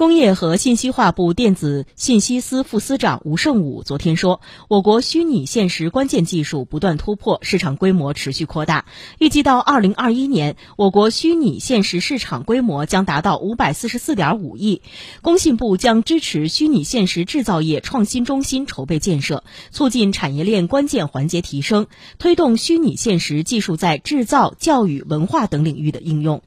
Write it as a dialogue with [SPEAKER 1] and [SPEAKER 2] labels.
[SPEAKER 1] 工业和信息化部电子信息司副司长吴胜武昨天说我国虚拟现实关键技术不断突破市场规模持续扩大。预计到二零二一年我国虚拟现实市场规模将达到五百四十四点五亿。工信部将支持虚拟现实制造业创新中心筹备建设促进产业链关键环节提升推动虚拟现实技术在制造教育文化等领域的应用。